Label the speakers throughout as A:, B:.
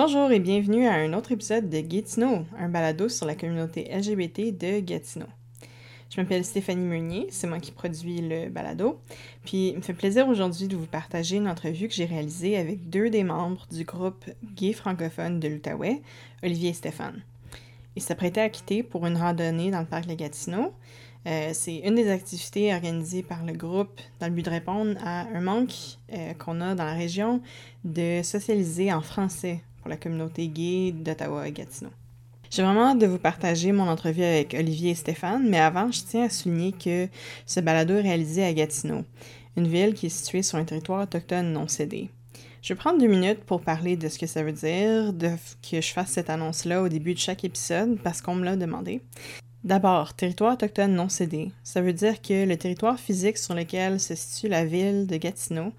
A: Bonjour et bienvenue à un autre épisode de Gatineau, un balado sur la communauté LGBT de Gatineau. Je m'appelle Stéphanie Meunier, c'est moi qui produis le balado. Puis il me fait plaisir aujourd'hui de vous partager une entrevue que j'ai réalisée avec deux des membres du groupe gay francophone de l'Outaouais, Olivier et Stéphane. Ils s'apprêtaient à quitter pour une randonnée dans le parc de Gatineau. Euh, c'est une des activités organisées par le groupe dans le but de répondre à un manque euh, qu'on a dans la région de socialiser en français pour la communauté gay d'Ottawa et Gatineau. J'ai vraiment hâte de vous partager mon entrevue avec Olivier et Stéphane, mais avant, je tiens à souligner que ce balado est réalisé à Gatineau, une ville qui est située sur un territoire autochtone non cédé. Je vais prendre deux minutes pour parler de ce que ça veut dire de, que je fasse cette annonce-là au début de chaque épisode parce qu'on me l'a demandé. D'abord, territoire autochtone non cédé. Ça veut dire que le territoire physique sur lequel se situe la ville de Gatineau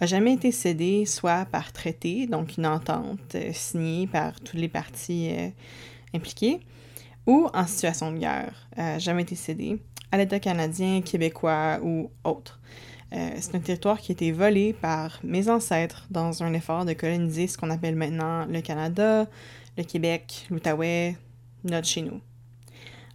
A: a jamais été cédé soit par traité, donc une entente euh, signée par toutes les parties euh, impliquées, ou en situation de guerre, euh, jamais été cédé à l'État canadien, québécois ou autre. c'est un territoire qui a été volé par mes ancêtres dans un effort de coloniser ce qu'on appelle maintenant le Canada, le Québec, l'Outaouais, notre chez nous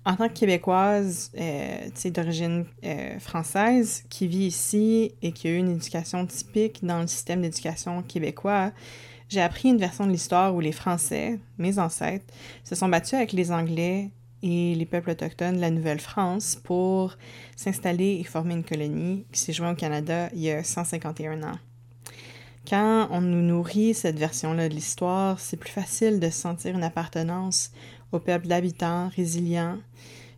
A: en tant que Québécoise euh, d'origine euh, française qui vit ici et qui a eu une éducation typique dans le système d'éducation québécois, j'ai appris une version de l'histoire où les Français, mes ancêtres, se sont battus avec les Anglais et les peuples autochtones de la Nouvelle-France pour s'installer et former une colonie qui s'est jointe au Canada il y a 151 ans. Quand on nous nourrit cette version-là de l'histoire, c'est plus facile de sentir une appartenance au peuple d'habitants résilients,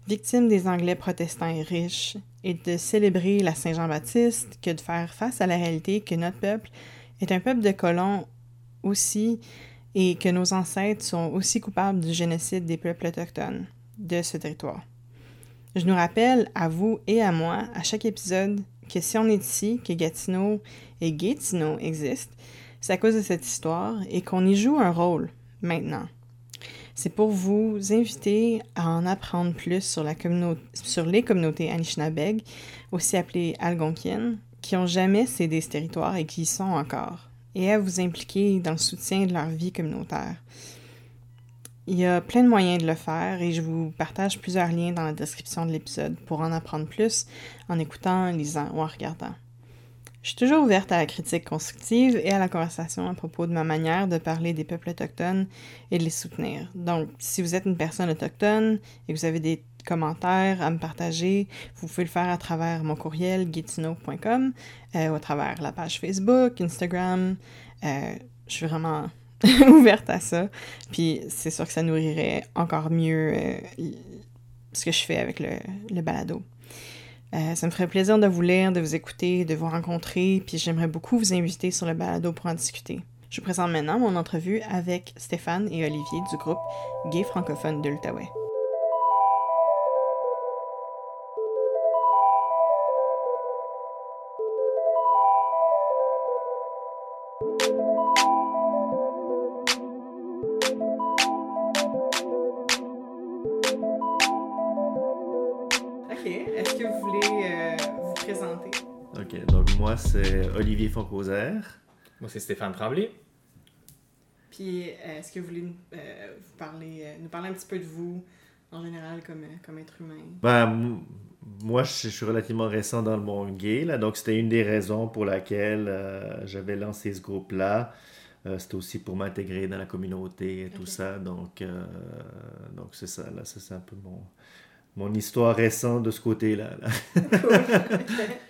A: victimes des Anglais protestants et riches, et de célébrer la Saint-Jean-Baptiste que de faire face à la réalité que notre peuple est un peuple de colons aussi et que nos ancêtres sont aussi coupables du génocide des peuples autochtones de ce territoire. Je nous rappelle à vous et à moi, à chaque épisode, que si on est ici, que Gatineau et Gatineau existent, c'est à cause de cette histoire et qu'on y joue un rôle maintenant c'est pour vous inviter à en apprendre plus sur, les communautés Anishinaabeg, aussi appelées Algonquiennes, qui n'ont jamais cédé ce territoire et qui y sont encore, et à vous impliquer dans le soutien de leur vie communautaire. Il y a plein de moyens de le faire et je vous partage plusieurs liens dans la description de l'épisode pour en apprendre plus en écoutant, lisant ou en regardant. Je suis toujours ouverte à la critique constructive et à la conversation à propos de ma manière de parler des peuples autochtones et de les soutenir. Donc, si vous êtes une personne autochtone et que vous avez des commentaires à me partager, vous pouvez le faire à travers mon courriel guitino.com euh, ou à travers la page Facebook, Instagram. Euh, je suis vraiment ouverte à ça. Puis c'est sûr que ça nourrirait encore mieux euh, ce que je fais avec le balado. Euh, ça me ferait plaisir de vous lire, de vous écouter, de vous rencontrer, puis j'aimerais beaucoup vous inviter sur le balado pour en discuter. Je vous présente maintenant mon entrevue avec Stéphane et Olivier du groupe Gay francophone de.
B: C'est Olivier Foncoser.
C: Moi, c'est Stéphane Tremblay.
A: Puis, euh, est-ce que vous voulez euh, vous parler, euh, nous parler un petit peu de vous, en général, comme, comme être humain?
B: Ben, moi, je suis relativement récent dans le monde gay, là, donc c'était une des raisons pour laquelle j'avais lancé ce groupe-là. c'était aussi pour m'intégrer dans la communauté et tout ça. Donc, donc c'est ça, là, c'est un peu mon, mon histoire récente de ce côté-là. Là.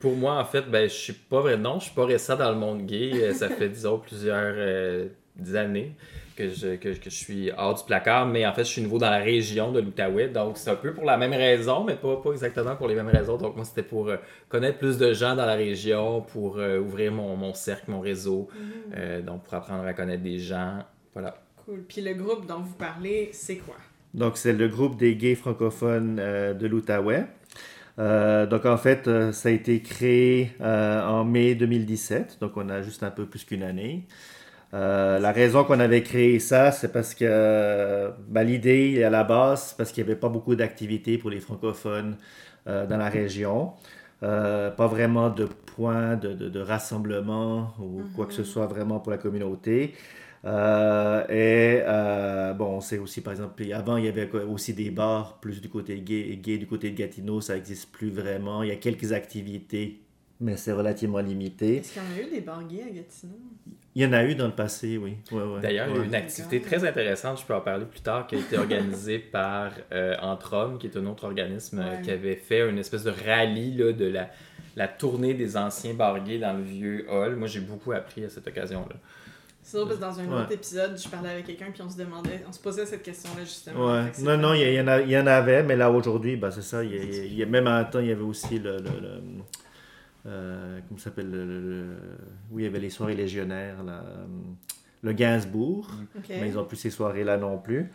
C: Pour moi, en fait, ben, je suis pas vrai. Non, je suis pas récent dans le monde gay. Euh, ça fait, disons, plusieurs euh, années que je, que, je suis hors du placard, mais en fait, je suis nouveau dans la région de l'Outaouais. Donc, c'est un peu pour la même raison, mais pas, pas exactement pour les mêmes raisons. Donc, moi, c'était pour euh, connaître plus de gens dans la région, pour ouvrir mon, mon, cercle, mon réseau, mm. donc pour apprendre à connaître des gens. Voilà.
A: Cool. Puis le groupe dont vous parlez, c'est quoi?
B: Donc, c'est le groupe des gays francophones de l'Outaouais. Euh, donc en fait, euh, ça a été créé euh, en mai 2017, donc on a juste un peu plus qu'une année. la raison qu'on avait créé ça, c'est parce que ben, l'idée à la base, parce qu'il n'y avait pas beaucoup d'activités pour les francophones dans la région. pas vraiment de points de, de, rassemblement ou quoi que ce mhm. soit vraiment pour la communauté. Euh, et euh, bon, on sait aussi, par exemple, avant, il y avait aussi des bars plus du côté gay, gay du côté de Gatineau, ça n'existe plus vraiment. Il y a quelques activités, mais c'est relativement limité.
A: Est-ce qu'il y en a eu des bars gays à Gatineau?
B: Il y en a eu dans le passé, oui. Ouais, ouais.
C: D'ailleurs, il y a eu une activité très intéressante, je peux en parler plus tard, qui a été organisée par euh, Entre Hommes, qui est un autre organisme euh,
A: Ouais.
C: qui avait fait une espèce de rallye là, de la, la tournée des anciens bars gays dans le vieux hall. Moi, j'ai beaucoup appris à cette occasion-là.
A: C'est parce que dans un
B: Ouais.
A: autre épisode, je parlais avec quelqu'un puis on se demandait, on se posait cette question-là justement.
B: Ouais. Non, non, il y, en a- il y en avait, mais là aujourd'hui, bah, c'est ça. Il y il y a- même en temps, il y avait aussi le. le, le- euh, comment s'appelle le, le- le- Oui, il y avait les soirées légionnaires, là, le Gainsbourg, mais ils n'ont plus ces soirées-là non plus.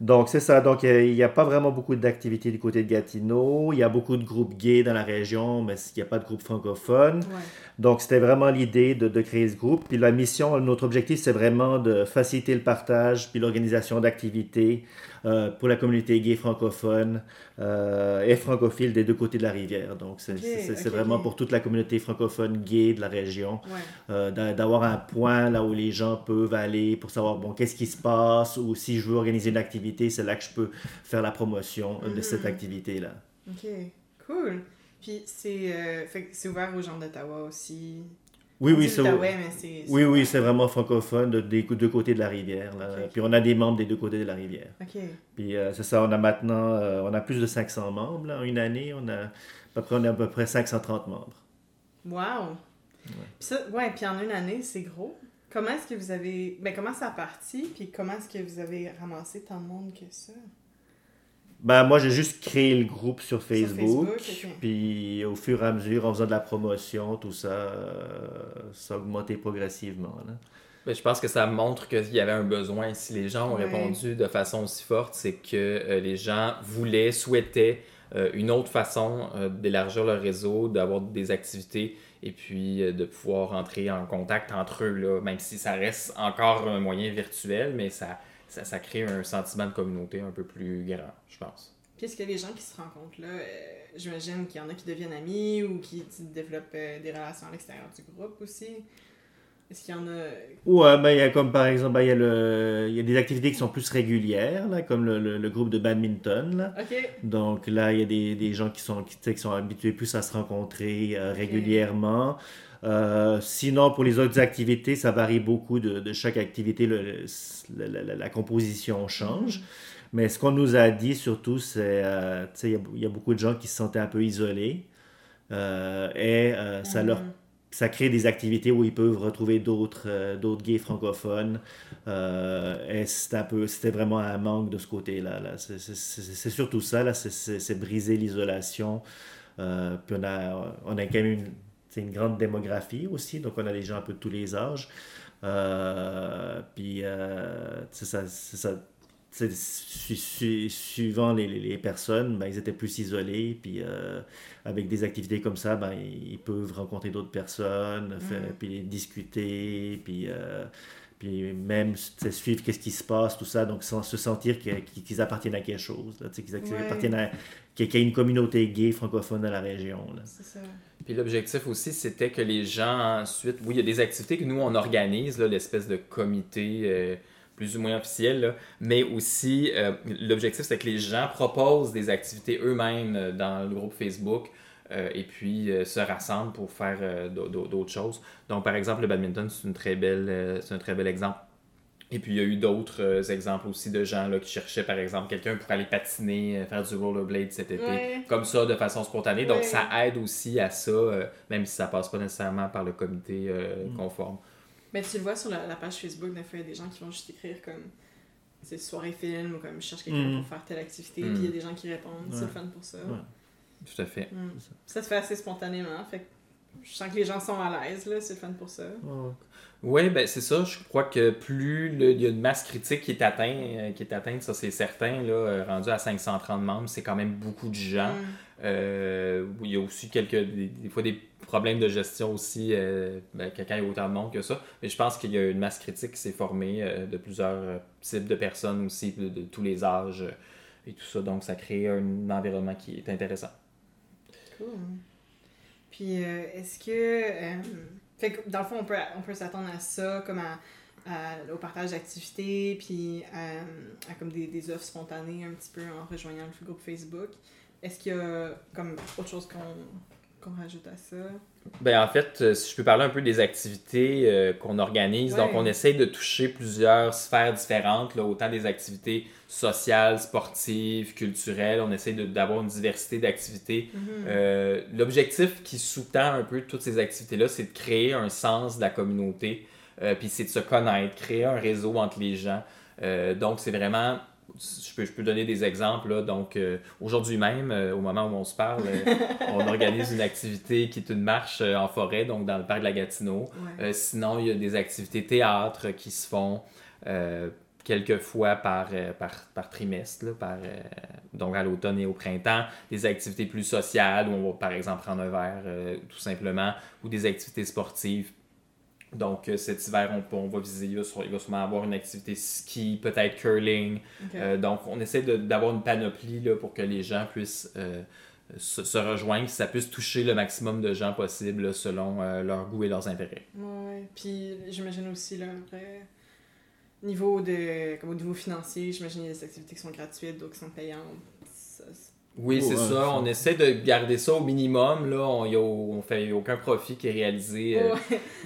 B: Donc, c'est ça. Donc, il n'y a, pas vraiment beaucoup d'activités du côté de Gatineau. Il y a beaucoup de groupes gays dans la région, mais il n'y a pas de groupe francophone.
A: Ouais.
B: Donc, c'était vraiment l'idée de, de créer ce groupe. Puis la mission, notre objectif, c'est vraiment de faciliter le partage puis l'organisation d'activités euh, pour la communauté gay francophone euh, et francophile des deux côtés de la rivière. Donc, c'est vraiment pour toute la communauté francophone gay de la région.
A: Ouais.
B: euh, d'a- D'avoir un point là où les gens peuvent aller pour savoir, bon, qu'est-ce qui se passe ou si je veux organiser une activité, c'est là que je peux faire la promotion de cette
A: Mhm.
B: activité-là.
A: Ok. Cool. Puis c'est ouvert aux gens d'Ottawa aussi.
B: Oui, oui, c'est. Oui, oui, c'est vraiment francophone de- des deux côtés de la rivière. là. Puis on a des membres des deux côtés de la rivière. Puis euh, c'est ça, on a maintenant, euh, on a plus de 500 membres. Là. En une année, on a, à peu près, on a à peu près 530 membres.
A: Wow. Puis ça, ouais, puis en une année, c'est gros. Comment est-ce que vous avez. Ben, comment ça a parti, puis comment est-ce que vous avez ramassé tant de monde que ça?
B: Ben, moi, j'ai juste créé le groupe sur Facebook.
A: Facebook, ok.
B: Puis au fur et à mesure, en faisant de la promotion, tout ça, euh, ça a augmenté progressivement. Là.
C: Ben, je pense que ça montre qu'il y avait un besoin. Si les gens ont
A: Ouais.
C: répondu de façon aussi forte, c'est que euh, les gens voulaient, souhaitaient euh, une autre façon euh, d'élargir leur réseau, d'avoir des activités et puis euh, de pouvoir entrer en contact entre eux, là, même si ça reste encore un moyen virtuel, mais ça, ça, ça crée un sentiment de communauté un peu plus grand, je pense.
A: Puis est-ce que les gens qui se rencontrent là, euh, j'imagine qu'il y en a qui deviennent amis ou qui développent euh, des relations à l'extérieur du groupe aussi? Est-ce qu'il y en a.
B: Ouais, ben, il y a comme par exemple, ben, il y, a le, il y a des activités qui sont plus régulières, là, comme le, le- le groupe de badminton. Là.
A: Ok.
B: Donc là, il y a des, des gens qui sont, qui, sont habitués plus à se rencontrer euh, régulièrement. Euh, sinon, pour les autres activités, ça varie beaucoup de, de chaque activité. le- le- la, composition change. Mais ce qu'on nous a dit surtout, c'est euh, il y a- il y, a beaucoup de gens qui se sentaient un peu isolés. Euh, et euh, ça leur
A: Mhm.
B: ça crée des activités où ils peuvent retrouver d'autres euh, d'autres gays francophones. Et c'était un peu, c'était vraiment un manque de ce côté-là. Là. C'est, surtout ça, là, c'est, briser l'isolation. Puis on a, on a quand même une, c'est une grande démographie aussi, donc on a des gens un peu de tous les âges. Euh, puis euh, ça, ça. C'est- su- su- suivant les, personnes, ben, ils étaient plus isolés, puis euh, avec des activités comme ça, ben, ils peuvent rencontrer d'autres personnes, faire-
A: Mhm.
B: puis discuter, puis, puis même suivre qu'est-ce qui se passe, tout ça, donc sans se sentir qu'ils appartiennent à quelque chose, qu'ils
A: Ouais.
B: appartiennent à qu'il y ait une communauté gay francophone dans la région.
A: C'est ça.
C: Puis l'objectif aussi, c'était que les gens ensuite, oui, il y a des activités que nous, on organise, l'espèce de comité euh, plus ou moins officiel, là, mais aussi euh, l'objectif, c'est que les gens proposent des activités eux-mêmes euh, dans le groupe Facebook euh, et puis euh, se rassemblent pour faire euh, d'au- d'au- d'autres choses. Donc, par exemple, le badminton, c'est une très belle, euh, c'est un très bel exemple. Et puis, il y a eu d'autres euh, exemples aussi de gens là, qui cherchaient, par exemple, quelqu'un pour aller patiner, euh, faire du rollerblade cet été
A: Ouais.
C: comme ça de façon spontanée. Donc
A: Ouais.
C: ça aide aussi à ça, euh, même si ça passe pas nécessairement par le comité euh,
B: Mm.
C: conforme.
A: Mais tu le vois sur la, la page Facebook, des fois, il y a des gens qui vont juste écrire comme. C'est soirée film ou comme je cherche quelqu'un
B: Mhm.
A: pour faire telle activité,
C: Mhm.
A: puis il y a des gens qui répondent. C'est le fun pour ça.
B: Ouais.
C: Tout à fait.
A: Mm. Ça se fait assez spontanément, fait que je sens que les gens sont à l'aise, là, c'est le fun pour ça.
C: Oui, ben c'est ça. Je crois que plus le- il y a une masse critique qui est atteinte, euh, qui est atteinte, ça c'est certain, là, euh, rendu à 530 membres, c'est quand même beaucoup de gens.
A: Mm.
C: Euh, il y a aussi quelques, des, des fois des problèmes de gestion aussi, ben, que quand il y a autant de monde que ça. Mais je pense qu'il y a une masse critique qui s'est formée de plusieurs types de personnes aussi, de, de tous les âges et tout ça. Donc ça crée un environnement qui est intéressant.
A: Cool. Puis, euh, est-ce que. euh, que, dans le fond, on peut, on peut s'attendre à ça, comme au partage d'activités, puis à, comme des, des, offres spontanées un petit peu en rejoignant le groupe Facebook. Est-ce qu'il y a comme autre chose qu'on rajoute à ça?
C: Ben, en fait, euh, si je peux parler un peu des activités euh, qu'on organise, donc on essaye de toucher plusieurs sphères différentes, là, autant des activités sociales, sportives, culturelles, on essaye d'avoir une diversité d'activités. Mhm. Euh, l'objectif qui sous-tend un peu toutes ces activités-là, c'est de créer un sens de la communauté, puis c'est de se connaître, créer un réseau entre les gens. donc c'est vraiment je peux, je peux donner des exemples. Là. Donc, euh, aujourd'hui même, euh, au moment où on se parle, euh, on organise une activité qui est une marche en forêt, donc dans le parc de la Gatineau. sinon, il y a des activités théâtre qui se font quelques fois par, par, par trimestre, par, donc à l'automne et au printemps. Des activités plus sociales où on va, par exemple, prendre un verre, tout simplement, ou des activités sportives donc euh, cet hiver, on, va viser, il va, sûrement avoir une activité ski, peut-être curling. Euh, donc on essaie d'avoir une panoplie là, pour que les gens puissent euh, se, rejoindre, que ça puisse toucher le maximum de gens possible selon leur goût et leurs intérêts.
A: Oui, puis j'imagine aussi là, vrai niveau de, comme au niveau financier, j'imagine qu'il y a des activités qui sont gratuites, d'autres qui sont payantes.
C: Oui, c'est ça. On essaie de garder ça au minimum. Là. On ne fait aucun profit qui est réalisé euh,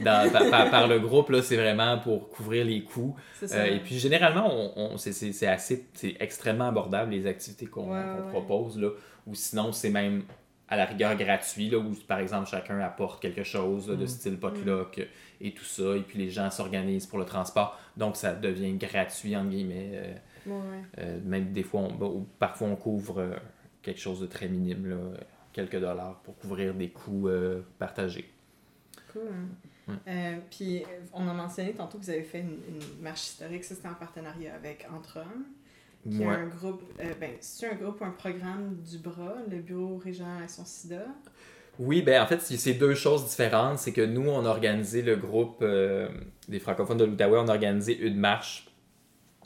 C: par, le groupe. C'est vraiment pour couvrir les coûts. Euh, et puis, généralement, on, c'est assez c'est extrêmement abordable les activités qu'on propose. Là. Ou sinon, c'est même à la rigueur gratuit, là, où par exemple chacun apporte quelque chose de mm. style potluck mm. et tout ça. Et puis les gens s'organisent pour le transport. Donc, ça devient gratuit, entre guillemets. Euh, même des fois, on, parfois, on couvre quelque chose de très minime, là, quelques dollars pour couvrir des coûts euh, partagés.
A: Cool. Euh, puis, on a mentionné tantôt que vous avez fait une, marche historique, ça c'était en partenariat avec Entre Hommes, qui est un groupe, euh, ben, c'est un groupe ou un programme du BRA, le Bureau Régional Action SIDA?
C: Oui, ben en fait, c'est deux choses différentes. C'est que nous, on a organisé le groupe des francophones de l'Outaouais, on a organisé une marche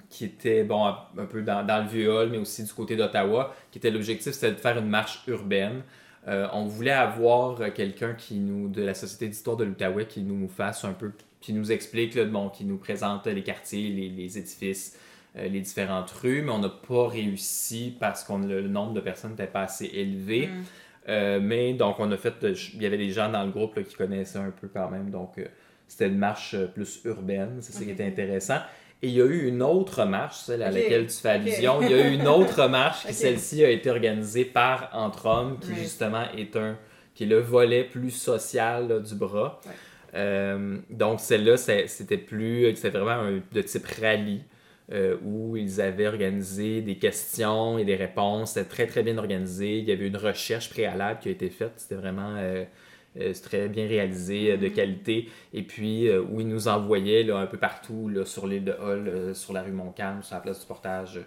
C: qui était bon un peu dans, dans le vieux mais aussi du côté d'Ottawa, qui était l'objectif, c'était de faire une marche urbaine. Euh, on voulait avoir quelqu'un qui nous de la Société d'histoire de l'Outaouais qui nous fasse un peu, qui nous explique, là, bon, qui nous présente les quartiers, les, les édifices, euh, les différentes rues, mais on n'a pas réussi parce que le nombre de personnes n'était pas assez élevé. Mm. Euh, mais donc, on a fait. Il y avait des gens dans le groupe qui connaissaient un peu quand même. Donc, c'était une marche plus urbaine. C'est ça qui était intéressant. Et il y a eu une autre marche, celle à laquelle tu fais allusion. Il y a eu une autre marche, qui celle-ci a été organisée par Entre Hommes, qui justement est un qui est le volet plus social du bras. Euh, donc celle-là, c'était plus, c'était vraiment un, de type rallye. Euh, où ils avaient organisé des questions et des réponses. C'était très, très bien organisé. Il y avait une recherche préalable qui a été faite. C'était vraiment euh, euh, c'est très bien réalisé, euh, de qualité. Et puis, euh, où ils nous envoyaient là, un peu partout là, sur l'île de Hall, sur la rue Montcalm, sur la place du portage.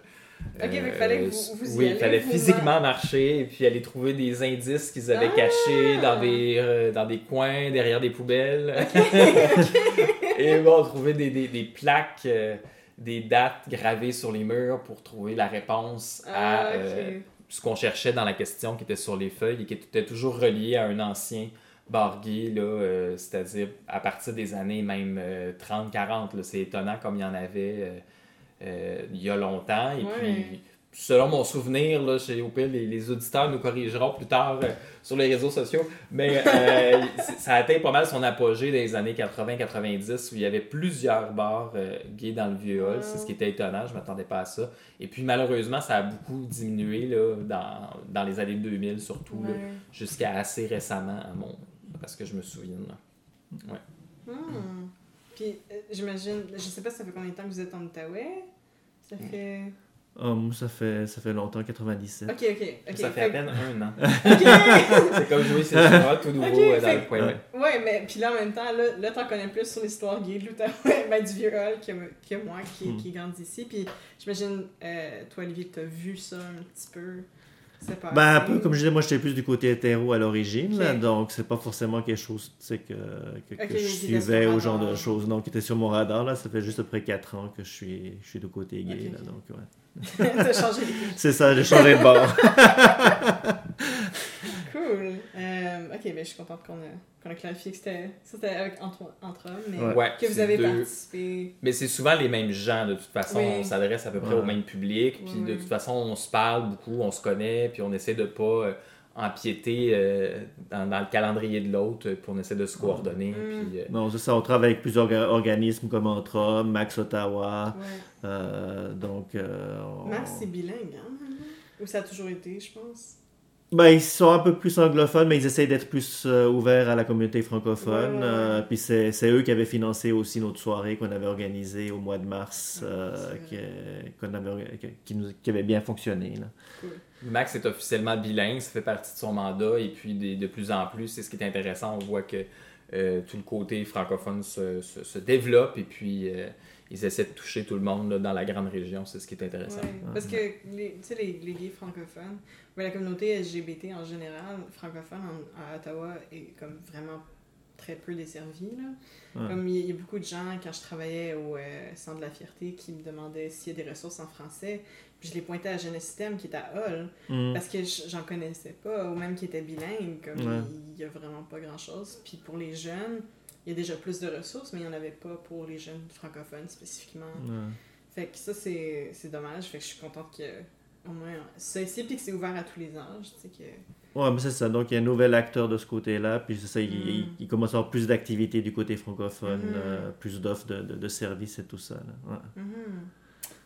A: Ok, mais il fallait que vous, vous
C: Oui, il fallait physiquement marcher et puis aller trouver des indices qu'ils avaient cachés ah! dans des, dans des coins, derrière des poubelles. et bon, trouver des, des, des plaques, des dates gravées sur les murs pour trouver la réponse à ah, ce qu'on cherchait dans la question qui était sur les feuilles et qui était toujours relié à un ancien bargué, là, euh, c'est-à-dire à partir des années même 30-40. Euh, c'est étonnant comme il y en avait euh, il y a longtemps. Et puis, selon mon souvenir, là, chez OP, les, les, auditeurs nous corrigeront plus tard sur les réseaux sociaux, mais ça a atteint pas mal son apogée dans les années 80-90 où il y avait plusieurs bars gays dans le vieux hall. C'est ce qui était étonnant, je ne m'attendais pas à ça. Et puis malheureusement, ça a beaucoup diminué là, dans, dans les années 2000 surtout, jusqu'à assez récemment à mon, parce que je me souviens. Ouais.
A: Hmm. Puis, euh, j'imagine, je sais pas, ça fait combien de temps que vous êtes en Outaouais? Ça hmm. fait.
B: Oh, ça fait, ça fait longtemps, 97.
A: Ok, ok.
C: ça fait, à peine un an. c'est comme jouer c'est tout nouveau euh, dans le coin.
A: Ouais. ouais, mais puis là, en même temps, là, là t'en connais plus sur l'histoire gay de l'Outaouais, ben, du vieux que, que moi qui, hmm. qui grandit ici. Puis j'imagine, euh, toi, Olivier, t'as vu ça un petit peu?
B: Ben, un peu, comme je disais, moi j'étais plus du côté hétéro à l'origine, donc c'est pas forcément quelque chose que, que, que je suivais au genre de choses, non, qui était sur mon radar. Là. Ça fait juste après 4 ans que je suis, je suis du côté gay. Là, donc, ouais. C'est ça, j'ai changé de bord.
A: cool. Euh, ok, ben, je suis contente qu'on a, qu'on a clarifié que c'était, c'était avec, entre, entre hommes, mais
C: Ouais,
A: que vous avez
C: deux-
A: participé.
C: Mais c'est souvent les mêmes gens, de toute façon.
A: Oui.
C: On s'adresse à peu près
B: Ouais.
C: au même public. Puis de toute façon, on se parle beaucoup, on se connaît, puis on essaie de pas euh, empiéter euh, dans, dans le calendrier de l'autre, puis on essaie de se coordonner.
A: Mm.
C: Puis, euh,
B: Non, c'est ça. On travaille avec plusieurs orga- organismes comme Entre Max Ottawa.
A: Ouais.
B: euh, donc, euh, on-
A: Max, c'est bilingue, hein? Ou ça a toujours été, je pense?
B: Ben, ils sont un peu plus anglophones, mais ils essayent d'être plus euh, ouverts à la communauté francophone.
A: Ouais, ouais, ouais.
B: Euh, puis c'est c'est eux qui avaient financé aussi notre soirée qu'on avait organisée au mois de mars,
A: Ouais,
B: euh, qui, qu'on avait, qui- nous- qui avait bien fonctionné. Là.
C: Max est officiellement bilingue, ça fait partie de son mandat, et puis des- de plus en plus, c'est ce qui est intéressant, on voit que euh, tout le côté francophone se, se- se développe, et puis euh, ils essaient de toucher tout le monde là, dans la grande région, c'est ce qui est intéressant.
A: Ouais, Parce que les, tu sais, les, les gays francophones, ben, la communauté LGBT en général, francophone en- à Ottawa, est comme vraiment très peu desservie. Là.
B: Ouais.
A: Comme il y, a- il y a beaucoup de gens, quand je travaillais au euh, Centre de la Fierté, qui me demandaient s'il y a des ressources en français. Puis je les pointais à Jeunesse Système, qui est à Hull,
B: Mm.
A: parce que j'en connaissais pas, ou même qui était bilingue. Comme
B: Ouais.
A: il y a vraiment pas grand-chose. Puis pour les jeunes, il y a déjà plus de ressources, mais il n'y en avait pas pour les jeunes francophones spécifiquement.
B: Ouais.
A: Fait que ça, c'est c'est dommage. Fait que je suis contente que au moins ça ici, puis que c'est ouvert à tous les âges. Tu sais, que...
B: Ouais, mais c'est ça. Donc, il y a un nouvel acteur de ce côté-là. Puis, c'est ça, il,
A: Mm.
B: il- il commence à avoir plus d'activités du côté francophone,
A: Mhm.
B: euh, plus d'offres de, de, de services et tout ça. là. Ouais.
A: Mhm.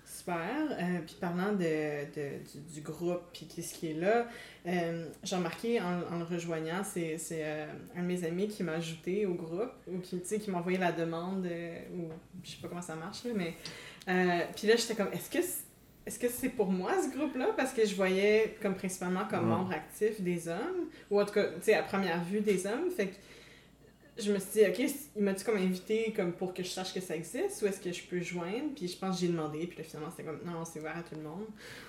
A: Super. Euh, puis parlant de, de- du, du groupe, puis qu'est-ce qui est là, euh, j'ai remarqué en, en le rejoignant, c'est c'est, un de mes amis qui m'a ajouté au groupe, ou qui, tu sais, qui m'a envoyé la demande, ou je sais pas comment ça marche, là, mais. puis là, j'étais comme, est-ce que c'est- est-ce que c'est pour moi ce groupe-là? Parce que je voyais comme principalement comme
B: Ouais.
A: membre actif des hommes, ou en tout cas, tu sais, à première vue des hommes. Fait que je me suis dit, OK, il m'a-tu comme invité comme pour que je sache que ça existe ou est-ce que je peux joindre? Puis je pense que j'ai demandé, puis là, finalement, c'était comme, non, c'est ouvert à tout le monde.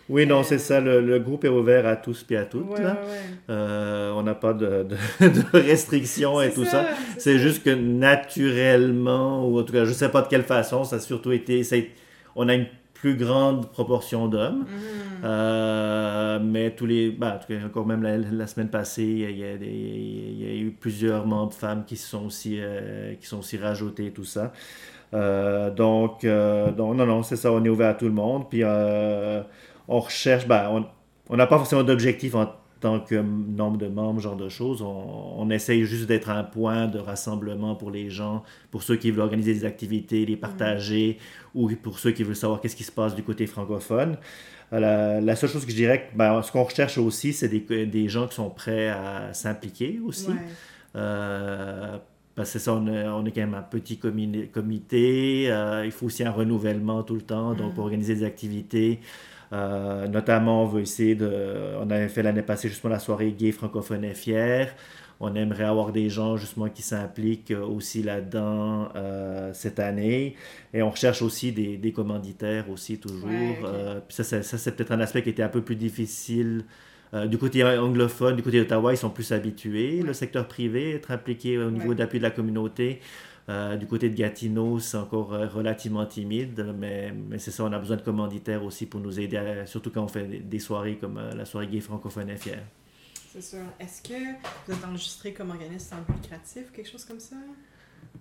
B: Oui, non,
A: Euh,
B: c'est ça. Le, le groupe est ouvert à tous puis à toutes.
A: ouais,
B: là.
A: ouais, ouais.
B: Euh, on n'a pas de, de, de restrictions et tout ça.
A: c'est
B: C'est
A: ça.
B: juste que naturellement, ou en tout cas, je sais pas de quelle façon, ça a surtout été. ça on a une plus grande proportion d'hommes.
A: Mhm.
B: Euh, mais tous les. bah, en tout cas, encore même la, la semaine passée, il y, a des, il y a eu plusieurs membres femmes qui se sont aussi, euh, qui sont aussi rajoutés, tout ça. Euh, donc, euh, donc, non, non, c'est ça, on est ouvert à tout le monde. Puis, on recherche. bah, on on n'a pas forcément d'objectif en tant que nombre de membres, genre de choses. On, on essaye juste d'être un point de rassemblement pour les gens, pour ceux qui veulent organiser des activités, les partager, ou pour ceux qui veulent savoir qu'est-ce qui se passe du côté francophone. Euh, La, la seule chose que je dirais, ben, ce qu'on recherche aussi, c'est des, des gens qui sont prêts à s'impliquer aussi.
A: Ouais.
B: Euh, parce que ça, on est, on est quand même un petit comité. euh, il faut aussi un renouvellement tout le temps, donc
A: Mhm.
B: pour organiser des activités. Euh, notamment, on veut essayer de. On avait fait l'année passée justement la soirée gay francophone et fier. On aimerait avoir des gens justement qui s'impliquent aussi là-dedans euh, cette année. Et on recherche aussi des, des commanditaires aussi toujours.
A: Ouais.
B: Euh, puis ça, ça, ça, c'est peut-être un aspect qui était un peu plus difficile. Du côté anglophone, du côté d'Ottawa, ils sont plus habitués, le secteur privé, être impliqué au niveau
A: Ouais.
B: d'appui de la communauté. Euh, du côté de Gatineau, c'est encore euh, relativement timide, mais, mais c'est ça, on a besoin de commanditaires aussi pour nous aider, à- surtout quand on fait des, soirées comme euh, la soirée gay francophone fière.
A: C'est sûr. Est-ce que vous êtes enregistré comme organisme sans lucratif, quelque chose comme ça?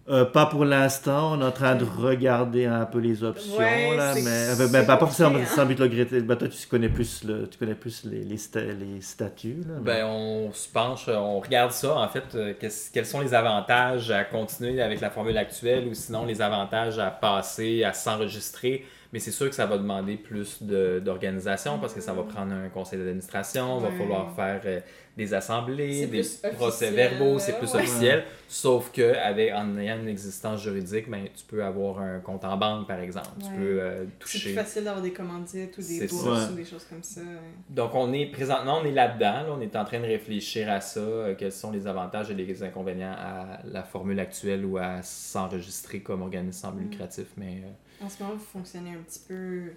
B: Euh, pas pour l'instant, on est en train de regarder un peu les options,
A: Ouais,
B: là,
A: c'est-
B: mais euh,
A: c'est
B: ben, pas forcément
A: compliqué,
B: sans but lucratif. Ben, toi, tu connais plus, le, tu connais plus les, les, sta- les statuts. Là, mais-
C: Ben, on se penche, on regarde ça, en fait, euh, quels sont les avantages à continuer avec la formule actuelle ou sinon les avantages à passer, à s'enregistrer. Mais c'est sûr que ça va demander plus de- d'organisation parce que ça va prendre un conseil d'administration, il va falloir faire euh, des assemblées, des procès-verbaux, c'est plus
A: ouais.
C: officiel. Sauf que avec, en ayant une existence juridique, ben, tu peux avoir un compte en banque, par exemple. Tu peux euh,
A: C'est plus
C: toucher.
A: facile d'avoir des commandites ou des bourses ou des choses comme ça.
C: Donc, on est présentement, on est là-dedans. là. on est en train de réfléchir à ça. euh, quels sont les avantages et les inconvénients à la formule actuelle ou à s'enregistrer comme organisme sans but
A: Mm.
C: lucratif. Mais euh,
A: En ce moment, vous fonctionnez un petit peu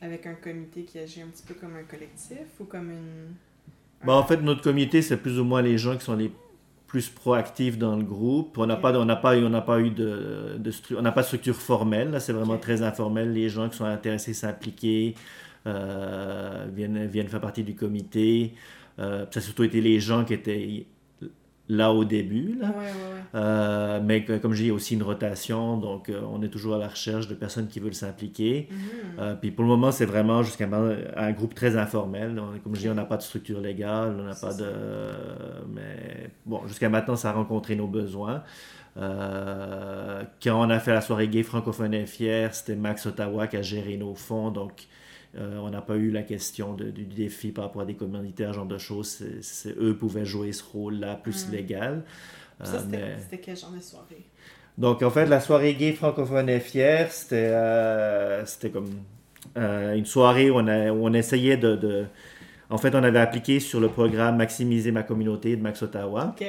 A: avec un comité qui agit un petit peu comme un collectif ou comme une.
B: Ben, en fait, notre comité, c'est plus ou moins les gens qui sont les plus proactifs dans le groupe. On n'a pas, on pas, on pas eu de, de on n'a pas de structure formelle. là. C'est vraiment très informel. Les gens qui sont intéressés, s'impliquer, euh, viennent, viennent faire partie du comité. ça a surtout été les gens qui étaient là au début. Là. Euh, mais comme je dis, il y a aussi une rotation, donc euh, on est toujours à la recherche de personnes qui veulent s'impliquer. Mhm. Euh, puis pour le moment, c'est vraiment jusqu'à un groupe très informel. comme je dis, on n'a pas de structure légale, on n'a pas de. Mais bon, jusqu'à maintenant, ça a rencontré nos besoins. quand on a fait la soirée gay francophone et fier, c'était Max Ottawa qui a géré nos fonds, donc euh, on n'a pas eu la question du défi par rapport à des commanditaires, genre de choses. C'est, eux pouvaient jouer ce rôle-là plus légal.
A: Ça, euh, c'était, quel genre de soirée?
B: Donc, en fait, la soirée gay francophone et fière, c'était, euh, comme une soirée où on, a, où on essayait de, En fait, on avait appliqué sur le programme Maximiser ma communauté de Max Ottawa. OK.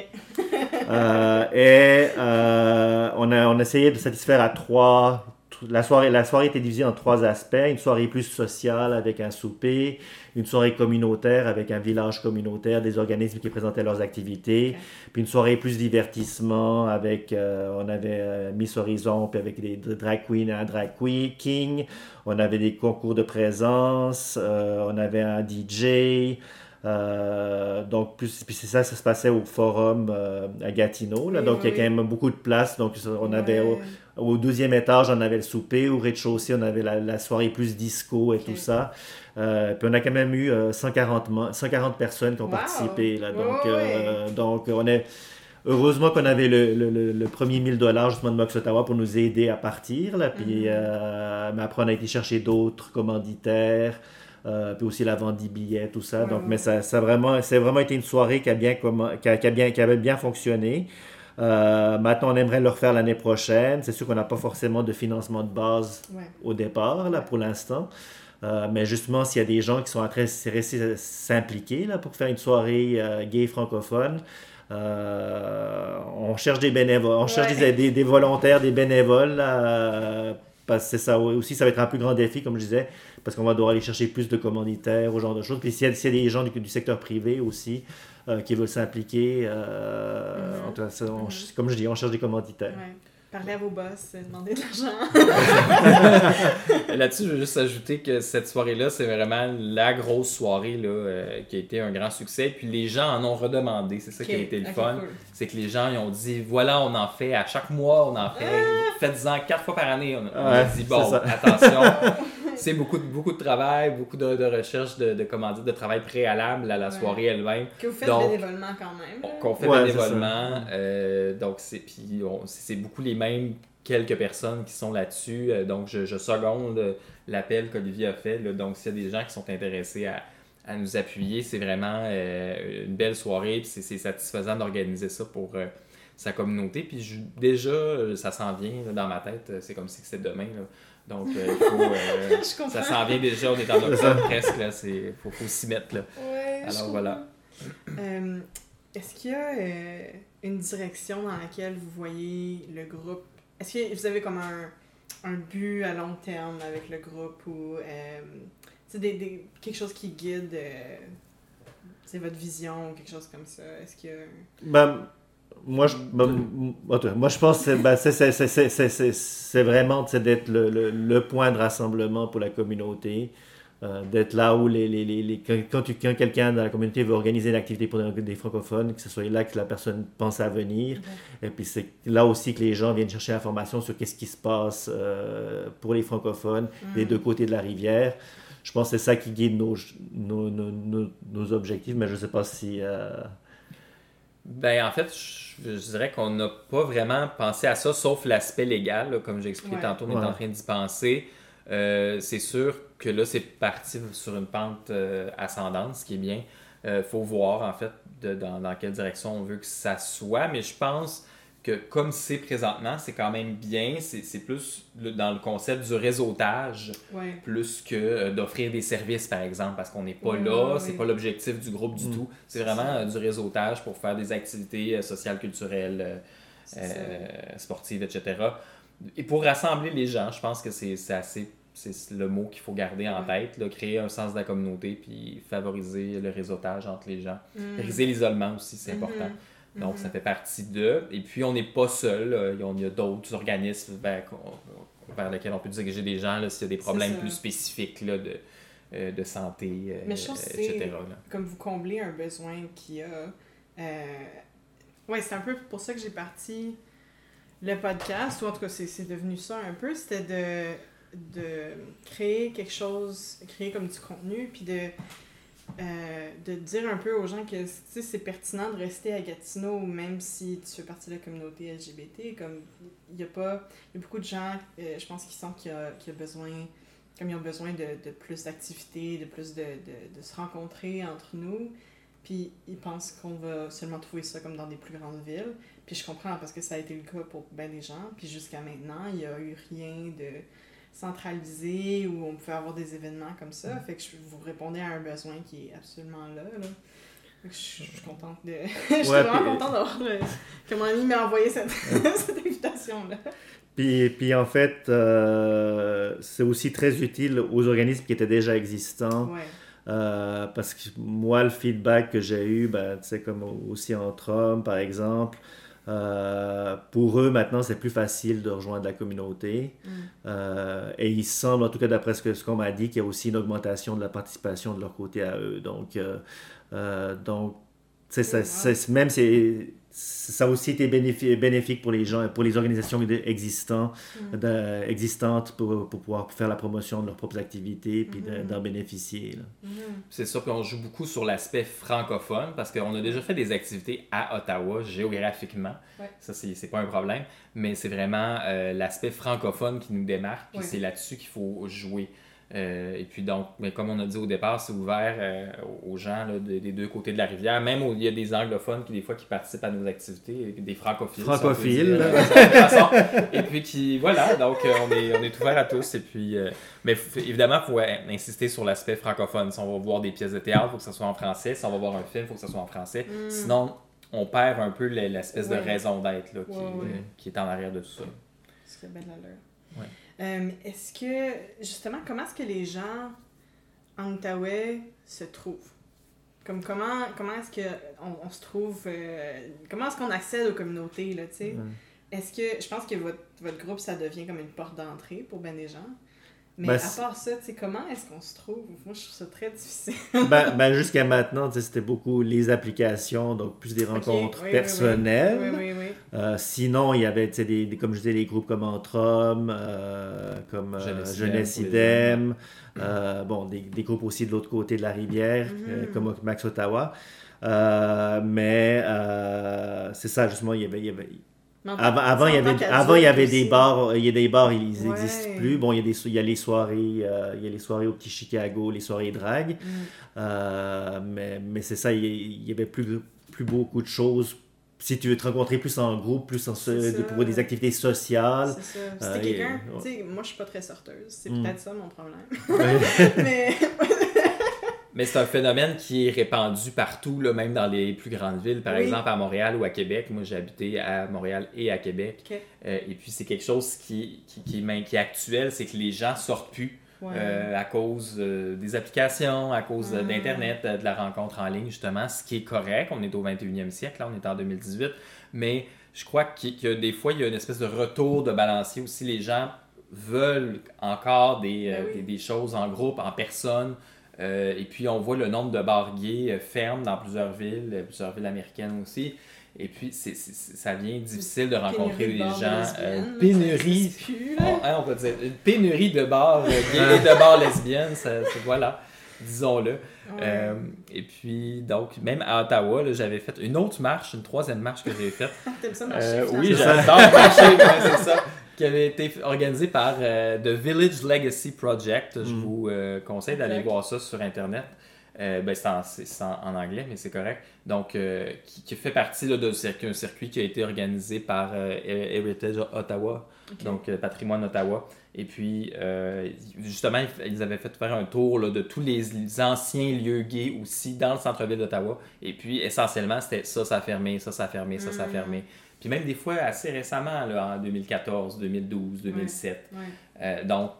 B: et on, a, on essayait de satisfaire à trois la soirée, la soirée était divisée en trois aspects. Une soirée plus sociale avec un souper, une soirée communautaire avec un village communautaire, des organismes qui présentaient leurs activités, puis une soirée plus divertissement avec, euh, on avait euh, Miss Horizon, puis avec des drag queens et un drag queen, king. On avait des concours de présence, euh, on avait un DJ. donc, plus, puis c'est ça, ça se passait au forum à Gatineau. Là, donc, il y a quand même beaucoup de place. Donc, on avait au deuxième étage, on avait le souper. Au rez-de-chaussée, on avait la, soirée plus disco et tout ça. Euh, puis on a quand même eu 140, euh, 140 personnes qui ont participé. Là. Donc, euh, donc, on est... Heureusement qu'on avait le, le, le, premier 1000 dollars justement de Mox Ottawa pour nous aider à partir. Là. Puis, mm-hmm. mais après, on a été chercher d'autres commanditaires. puis aussi la vente des billets, tout ça. Donc, mais ça, ça vraiment, c'est vraiment été une soirée qui a bien, qui a, qui a bien, qui avait bien fonctionné. Euh, maintenant, on aimerait le refaire l'année prochaine. C'est sûr qu'on n'a pas forcément de financement de base au départ, là, pour l'instant. Euh, mais justement, s'il y a des gens qui sont intéressés à s'impliquer là, pour faire une soirée euh, gay francophone, on cherche des bénévoles, on cherche des, des, volontaires, des bénévoles. parce que ça aussi, ça va être un plus grand défi, comme je disais, parce qu'on va devoir aller chercher plus de commanditaires, ou genre de choses. Puis s'il y, a des gens du secteur privé aussi, euh, qui veulent s'impliquer. Euh, mm-hmm. Comme je dis, on cherche des commanditaires.
A: Parlez à vos boss, demandez de l'argent.
C: Là-dessus, je veux juste ajouter que cette soirée-là, c'est vraiment la grosse soirée là, euh, qui a été un grand succès. Puis les gens en ont redemandé. C'est ça qui a été le fun. C'est que les gens ils ont dit voilà, on en fait à chaque mois, on en fait. Ah! Faites-en quatre fois par année. On, a dit bon, attention. c'est beaucoup, beaucoup de travail, beaucoup de, de recherche de, de, comment dire, de travail préalable à la soirée elle-même.
A: Que vous faites bénévolement quand même.
C: Qu'on fait bénévolement. Euh, donc, c'est, puis c'est beaucoup les mêmes quelques personnes qui sont là-dessus. Euh, donc, je, je seconde l'appel qu'Olivier a fait. Donc, s'il y a des gens qui sont intéressés à, à nous appuyer, c'est vraiment euh, une belle soirée. Puis c'est satisfaisant d'organiser ça pour sa communauté. Puis déjà, ça s'en vient dans ma tête. C'est comme si c'était demain. Donc, euh, euh, ça s'en vient déjà, on est en octobre presque, là, il faut, faut s'y mettre. Là. Alors voilà.
A: Euh, est-ce qu'il y a une direction dans laquelle vous voyez le groupe? Est-ce que vous avez comme un, un, but à long terme avec le groupe ou c'est des, des, quelque chose qui guide c'est votre vision ou quelque chose comme ça? Est-ce qu'il y a.
B: Ben, moi, je, moi, je pense que ben, c'est vraiment d'être le, le, le, point de rassemblement pour la communauté. Euh, d'être là où les, les, les, quand, quand quelqu'un dans la communauté veut organiser une activité pour des, francophones, que ce soit là que la personne pense à venir. Et puis c'est là aussi que les gens viennent chercher l'information sur qu'est-ce qui se passe euh, pour les francophones des mm. deux côtés de la rivière. Je pense que c'est ça qui guide nos, nos, nos, nos, objectifs, mais je ne sais pas si... Euh,
C: ben, en fait, je, dirais qu'on n'a pas vraiment pensé à ça, sauf l'aspect légal. comme j'ai expliqué tantôt, on est en train d'y penser. Euh, c'est sûr que là, c'est parti sur une pente euh, ascendante, ce qui est bien. Il euh, faut voir, en fait, dans, dans, quelle direction on veut que ça soit. Mais je pense que comme c'est présentement, c'est quand même bien. C'est plus dans le concept du réseautage, plus que euh, d'offrir des services, par exemple, parce qu'on n'est pas là, c'est pas l'objectif du groupe du mm. tout. C'est vraiment euh, du réseautage pour faire des activités euh, sociales, culturelles, sportives, etc. Et pour rassembler les gens, je pense que c'est assez c'est le mot qu'il faut garder en tête, là, créer un sens de la communauté, puis favoriser le réseautage entre les gens. Mm. Favoriser l'isolement aussi, c'est mm-hmm. important. Donc, ça mhm. fait partie d'eux. Et puis, on n'est pas seul. Il y a d'autres organismes vers, lesquels on peut diriger des gens s'il y a des problèmes plus spécifiques là, de, de santé,
A: Mais je pense que
C: etc. là.
A: comme vous comblez un besoin qu'il y a. Euh... Ouais, c'est un peu pour ça que j'ai parti le podcast, ou en tout cas, c'est c'est devenu ça un peu. C'était de, de créer quelque chose, créer comme du contenu, puis de, euh, de dire un peu aux gens que c'est pertinent de rester à Gatineau, même si tu fais partie de la communauté LGBT. Comme il y a pas. Beaucoup de gens, euh, je pense, qui sentent qu'il a, besoin comme ils ont besoin de, de plus d'activités, de plus de, de, de se rencontrer entre nous. Puis ils pensent qu'on va seulement trouver ça comme dans des plus grandes villes. Puis je comprends parce que ça a été le cas pour bien des gens. Puis jusqu'à maintenant, il n'y a eu rien de centralisé où on pouvait avoir des événements comme ça. Fait que je, vous répondez à un besoin qui est absolument là. là. Je, je suis contente de. je suis
B: Ouais,
A: vraiment
B: puis-
A: contente d'avoir le- que mon ami m'a envoyé cette, cette invitation-là.
B: Puis, puis en fait, euh, c'est aussi très utile aux organismes qui étaient déjà existants.
A: Ouais.
B: Euh, parce que moi, le feedback que j'ai eu, ben, tu sais, comme aussi entre hommes, par exemple, euh, pour eux, maintenant, c'est plus facile de rejoindre la communauté.
A: Mm.
B: Euh, et il semble, en tout cas d'après ce qu'on m'a dit, qu'il y a aussi une augmentation de la participation de leur côté à eux. Donc, euh, donc même c'est ça a aussi été bénéfi- bénéfique pour les gens, pour les organisations existantes,
A: Mm.
B: de- existantes pour, pour pouvoir faire la promotion de leurs propres activités puis
A: Mhm.
B: d'en bénéficier.
A: Mhm.
C: C'est sûr qu'on joue beaucoup sur l'aspect francophone parce qu'on a déjà fait des activités à Ottawa géographiquement.
A: Ouais.
C: Ça, c'est pas un problème. Mais c'est vraiment euh, l'aspect francophone qui nous démarque. Puis
A: Ouais.
C: c'est là-dessus qu'il faut jouer. Euh, et puis donc, mais comme on a dit au départ, c'est ouvert euh, aux gens là, de- des deux côtés de la rivière. Même où il y a des anglophones qui des fois qui participent à nos activités, des francophiles.
B: Francophiles.
C: dire, euh, de. Et puis qui, voilà, donc euh, on, est, on est ouvert à tous. Et puis, euh, mais évidemment, il faut insister sur l'aspect francophone. Si on va voir des pièces de théâtre, il faut que ça soit en français. Si on va voir un film, il faut que ça soit en français.
A: Mm.
C: Sinon, on perd un peu le- l'espèce
A: Ouais.
C: de raison d'être qui,
A: Ouais, ouais.
C: qui est en arrière de tout ça.
A: Ce serait belle l'allure. Euh, est-ce que, justement, comment est-ce que les gens en Outaouais se trouvent? Comme comment, comment est-ce qu'on on se trouve, euh, comment est-ce qu'on accède aux communautés, là, tu sais? Est-ce que, je pense que votre, votre groupe, ça devient comme une porte d'entrée pour ben des gens? Mais
B: Ben,
A: à part ça, tu sais, comment est-ce qu'on se trouve? Moi, je trouve ça très difficile.
B: ben, ben, jusqu'à maintenant, c'était beaucoup les applications, donc plus des rencontres
A: oui, oui,
B: personnelles.
A: oui, oui, oui.
B: Euh, sinon, il y avait, tu sais, des, des- comme je disais, des groupes comme Entre Hommes, euh, comme euh,
C: Jeunesse Idem
B: euh, bon, des, des groupes aussi de l'autre côté de la rivière,
A: Mhm.
B: euh, comme Max Ottawa. Euh, mais euh, c'est ça, justement, il y avait... il y avait- Avant, avant, il y avait, avant, il y avait des
A: aussi.
B: bars, il y a des bars, ils
A: Ouais.
B: n'existent plus. Bon, il y a, des, il y a les soirées, euh, il y a les soirées au Petit Chicago, les soirées drag.
A: Mm.
B: Euh, mais mais c'est ça, il y, avait plus, plus beaucoup de choses. Si tu veux te rencontrer plus en groupe, plus en
A: ça.
B: pour des activités sociales.
A: C'est ça.
B: Euh,
A: quelqu'un,
B: ouais.
A: moi je suis pas très sorteuse, c'est
B: Mm.
A: peut-être ça mon problème.
B: Ouais.
A: Mais
C: Mais c'est un phénomène qui est répandu partout, là, même dans les plus grandes villes. Par
A: Oui.
C: exemple, à Montréal ou à Québec. Moi, j'ai habité à Montréal et à Québec. Euh, et puis, c'est quelque chose qui, qui, qui, est main- qui est actuel, c'est que les gens sortent plus
A: ouais.
C: euh, à cause euh, des applications, à cause
A: Mm.
C: d'Internet, de la rencontre en ligne, justement, ce qui est correct. On est au 21e siècle, là, on est en 2018. Mais je crois que des fois, il y a une espèce de retour de balancier aussi. Les gens veulent encore des,
A: Ben oui.
C: des, des choses en groupe, en personne. Euh, et puis, on voit le nombre de bars gays euh, fermes dans plusieurs villes, euh, plusieurs villes américaines aussi. Et puis, c'est, ça devient difficile de rencontrer les gens. Euh, pénurie,
A: plus,
C: on, hein, on peut dire une pénurie de bars gays et de bars lesbiennes, ça, ça- voilà, disons-le.
A: Ouais.
C: Euh, et puis, donc, même à Ottawa, là, j'avais fait une autre marche, une troisième marche que j'ai faite.
A: T'aimes ça marcher,
C: oui, j'adore marcher, ouais, c'est ça. Qui avait été organisée par euh, The Village Legacy Project. Je
B: Mm.
C: vous euh, conseille d'aller voir ça sur Internet. Euh, ben, c'est en, c'est- c'est en- en anglais, mais c'est correct. Donc, euh, qui, qui fait partie d'un circuit, un circuit qui a été organisé par euh, Heritage Ottawa, donc euh, Patrimoine Ottawa. Et puis, euh, justement, ils- avaient fait faire un tour là, de tous les anciens lieux gays aussi dans le centre-ville d'Ottawa. Et puis, essentiellement, c'était ça, ça a fermé, ça, ça a fermé, ça, ça a
A: Mm.
C: fermé. Puis même des fois assez récemment, là, en 2014, 2012, 2007.
A: Ouais.
C: Euh, donc,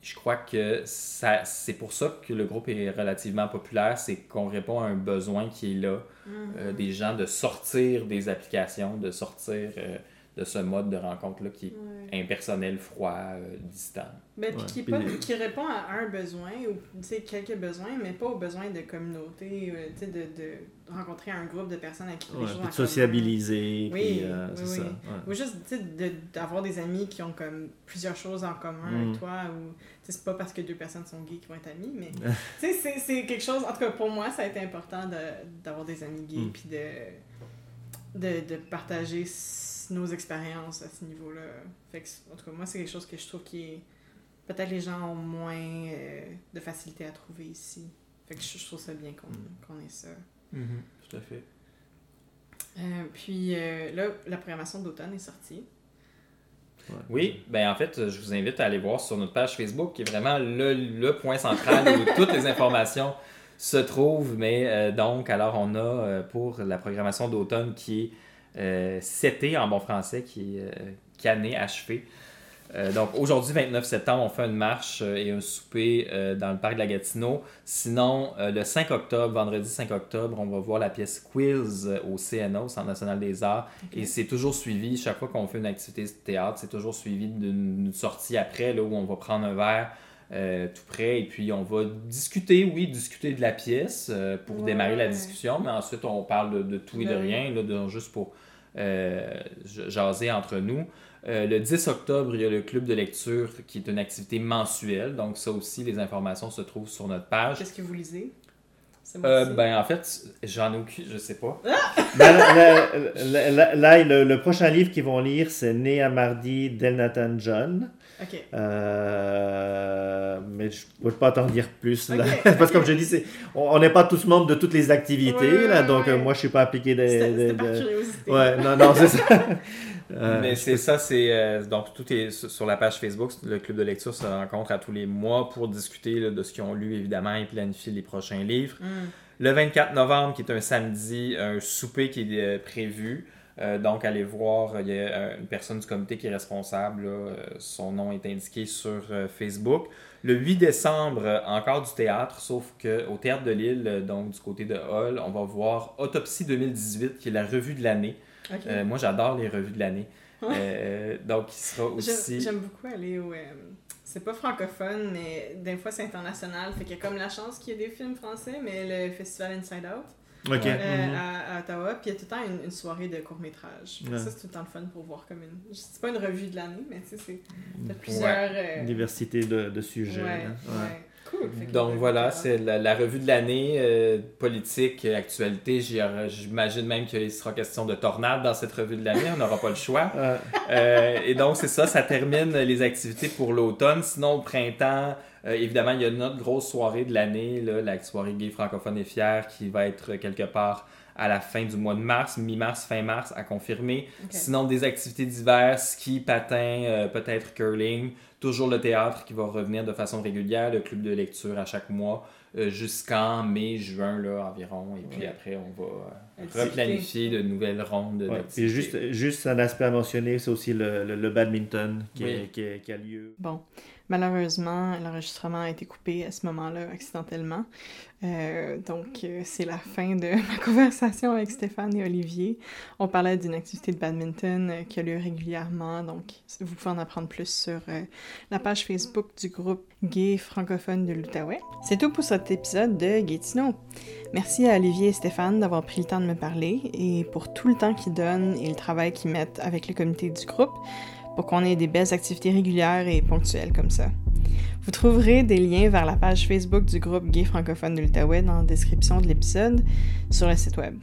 C: je crois que ça, c'est pour ça que le groupe est relativement populaire, c'est qu'on répond à un besoin qui est là,
A: Mhm.
C: euh, des gens de sortir des applications, de sortir euh, de ce mode de rencontre-là qui est
A: Ouais.
C: impersonnel, froid, euh, distant.
A: Ben, puis
B: Ouais,
A: qui, pas- qui répond à un besoin, ou tu sais, quelques besoins, mais pas aux besoins de communauté, euh, tu sais, de, de rencontrer un groupe de personnes avec qui
B: Ouais, puis de sociabiliser,
A: Oui,
B: puis euh,
A: oui,
B: c'est
A: oui.
B: ça. ouais.
A: Ou juste, tu sais, de- d'avoir des amis qui ont comme plusieurs choses en commun
B: Mm.
A: avec toi, ou, tu sais, c'est pas parce que deux personnes sont gays qu'ils vont être amis, mais, tu sais, c'est- c'est quelque chose, en tout cas, pour moi, ça a été important de- d'avoir des amis gays,
B: Mm.
A: puis de, de, de partager nos expériences à ce niveau-là. Fait que, en tout cas, moi, c'est quelque chose que je trouve qui est, peut-être les gens ont moins euh, de facilité à trouver ici. Fait que je, je trouve ça bien qu'on
B: Mm.
A: qu'on ait ça.
C: Tout à fait.
A: Euh, puis euh, là, la programmation d'automne est sortie.
B: Ouais.
C: Oui, ben en fait, je vous invite à aller voir sur notre page Facebook, qui est vraiment le, le point central où toutes les informations se trouvent. Mais euh, donc, alors, on a pour la programmation d'automne qui est euh, CT en bon français, qui est euh, canné, achevé. Euh, donc, aujourd'hui, 29 septembre, on fait une marche euh, et un souper euh, dans le parc de la Gatineau. Sinon, euh, le 5 octobre, vendredi 5 octobre, on va voir la pièce Quiz euh, au CNO, au Centre national des arts. Et c'est toujours suivi, chaque fois qu'on fait une activité de théâtre, c'est toujours suivi d'une d'une sortie après, là, où on va prendre un verre euh, tout près, et puis on va discuter, oui, discuter de la pièce euh, pour
A: Ouais.
C: démarrer la discussion, mais ensuite on parle de, de tout et de
A: Ben
C: rien, là, de- juste pour euh, jaser entre nous. Euh, le 10 octobre, il y a le club de lecture qui est une activité mensuelle, donc ça aussi, les informations se trouvent sur notre page.
A: Qu'est-ce que vous lisez?
C: Euh, ben en fait, j'en ai aucune, je sais pas.
B: Ben, là, là, là, là, là, le, le prochain livre qu'ils vont lire, c'est Né à mardi d'Elnathan John.
A: Ok.
B: Euh, mais je ne peux pas t'en dire plus. Parce que comme je dis, on on n'est pas tous membres de toutes les activités.
A: Ouais,
B: là,
A: ouais,
B: donc, euh,
A: ouais.
B: moi, je ne suis pas impliqué de.
A: C'était
B: de-
A: c'était par
B: de-
A: curiosité.
B: Ouais, non, non, c'est ça. Euh,
C: Mais c'est ça, c'est euh, donc tout est sur la page Facebook. Le club de lecture se rencontre à tous les mois pour discuter là, de ce qu'ils ont lu évidemment et planifier les prochains livres.
A: Hum.
C: Le 24 novembre, qui est un samedi, un souper qui est euh, prévu. Euh, donc, allez voir, il y a euh, une personne du comité qui est responsable. là, euh, son nom est indiqué sur Facebook. Le 8 décembre, encore du théâtre, sauf qu'au Théâtre de Lille, donc du côté de Hall, on va voir Autopsie 2018, qui est la revue de l'année. Euh, moi, j'adore les revues de l'année. Euh, donc, il sera aussi.
A: J'aime beaucoup aller au. euh, c'est pas francophone, mais des fois c'est international. Fait qu'il y a comme la chance qu'il y ait des films français, mais le festival Inside Out
B: OK.
C: Ouais.
A: euh,
B: Mhm.
A: à, à Ottawa, puis il y a tout le temps une, une soirée de court-métrage.
B: Ouais.
A: Ça, c'est tout le temps le fun pour voir comme une. C'est pas une revue de l'année, mais tu sais, c'est. Plusieurs. euh,
B: Diversité de, de sujets.
A: ouais, ouais.
B: Ouais.
A: Cool.
C: Donc voilà, c'est la, la revue de l'année, euh, politique, euh, actualité. J'imagine même qu'il sera question de tornade dans cette revue de l'année. On n'aura pas le choix. Et donc, c'est ça, ça termine les activités pour l'automne. Sinon, au printemps, euh, évidemment, il y a notre grosse soirée de l'année, là, la soirée gay francophone et fière, qui va être quelque part à la fin du mois de mars, mi-mars, fin mars, à confirmer. Sinon, des activités diverses, ski, patin, euh, peut-être curling. Toujours le théâtre qui va revenir de façon régulière, le club de lecture à chaque mois, euh, jusqu'en mai, juin là, environ. Et puis
A: Ouais.
C: après, on va euh, replanifier de nouvelles rondes
B: ouais.
C: d'activités.
B: Puis juste, juste un aspect à mentionner, c'est aussi le, le, le badminton qui,
C: Oui.
B: est- qui, est- qui a lieu.
A: Bon, malheureusement, l'enregistrement a été coupé à ce moment-là accidentellement. Euh, donc, euh, c'est la fin de ma conversation avec Stéphane et Olivier. On parlait d'une activité de badminton euh, qui a lieu régulièrement. Donc, vous pouvez en apprendre plus sur la page Facebook du groupe gay francophone de l'Outaouais. C'est tout pour cet épisode de Gatineau. Merci à Olivier et Stéphane d'avoir pris le temps de me parler et pour tout le temps qu'ils donnent et le travail qu'ils mettent avec le comité du groupe pour qu'on ait des belles activités régulières et ponctuelles comme ça. Vous trouverez des liens vers la page Facebook du groupe gay francophone de l'Outaouais dans la description de l'épisode sur le site web.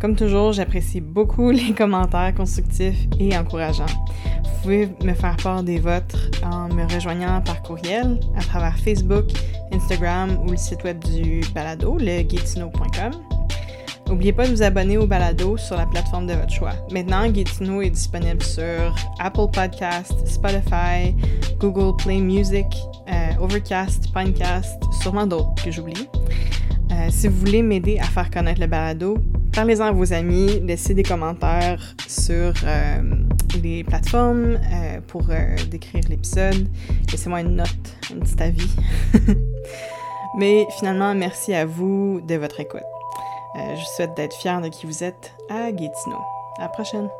A: Comme toujours, j'apprécie beaucoup les commentaires constructifs et encourageants. Vous pouvez me faire part des vôtres en me rejoignant par courriel à travers Facebook, Instagram ou le site web du balado, le. N'oubliez pas de vous abonner au balado sur la plateforme de votre choix. Maintenant, Gatineau est disponible sur Apple Podcast, Spotify, Google Play Music, euh, Overcast, Pinecast, sûrement d'autres que j'oublie. Euh, si vous voulez m'aider à faire connaître le balado, parlez-en à vos amis, laissez des commentaires sur euh, les plateformes pour décrire l'épisode. Laissez-moi une note, un petit avis. Mais finalement, merci à vous de votre écoute. Euh, je souhaite d'être fiers de qui vous êtes à Gatineau. À la prochaine!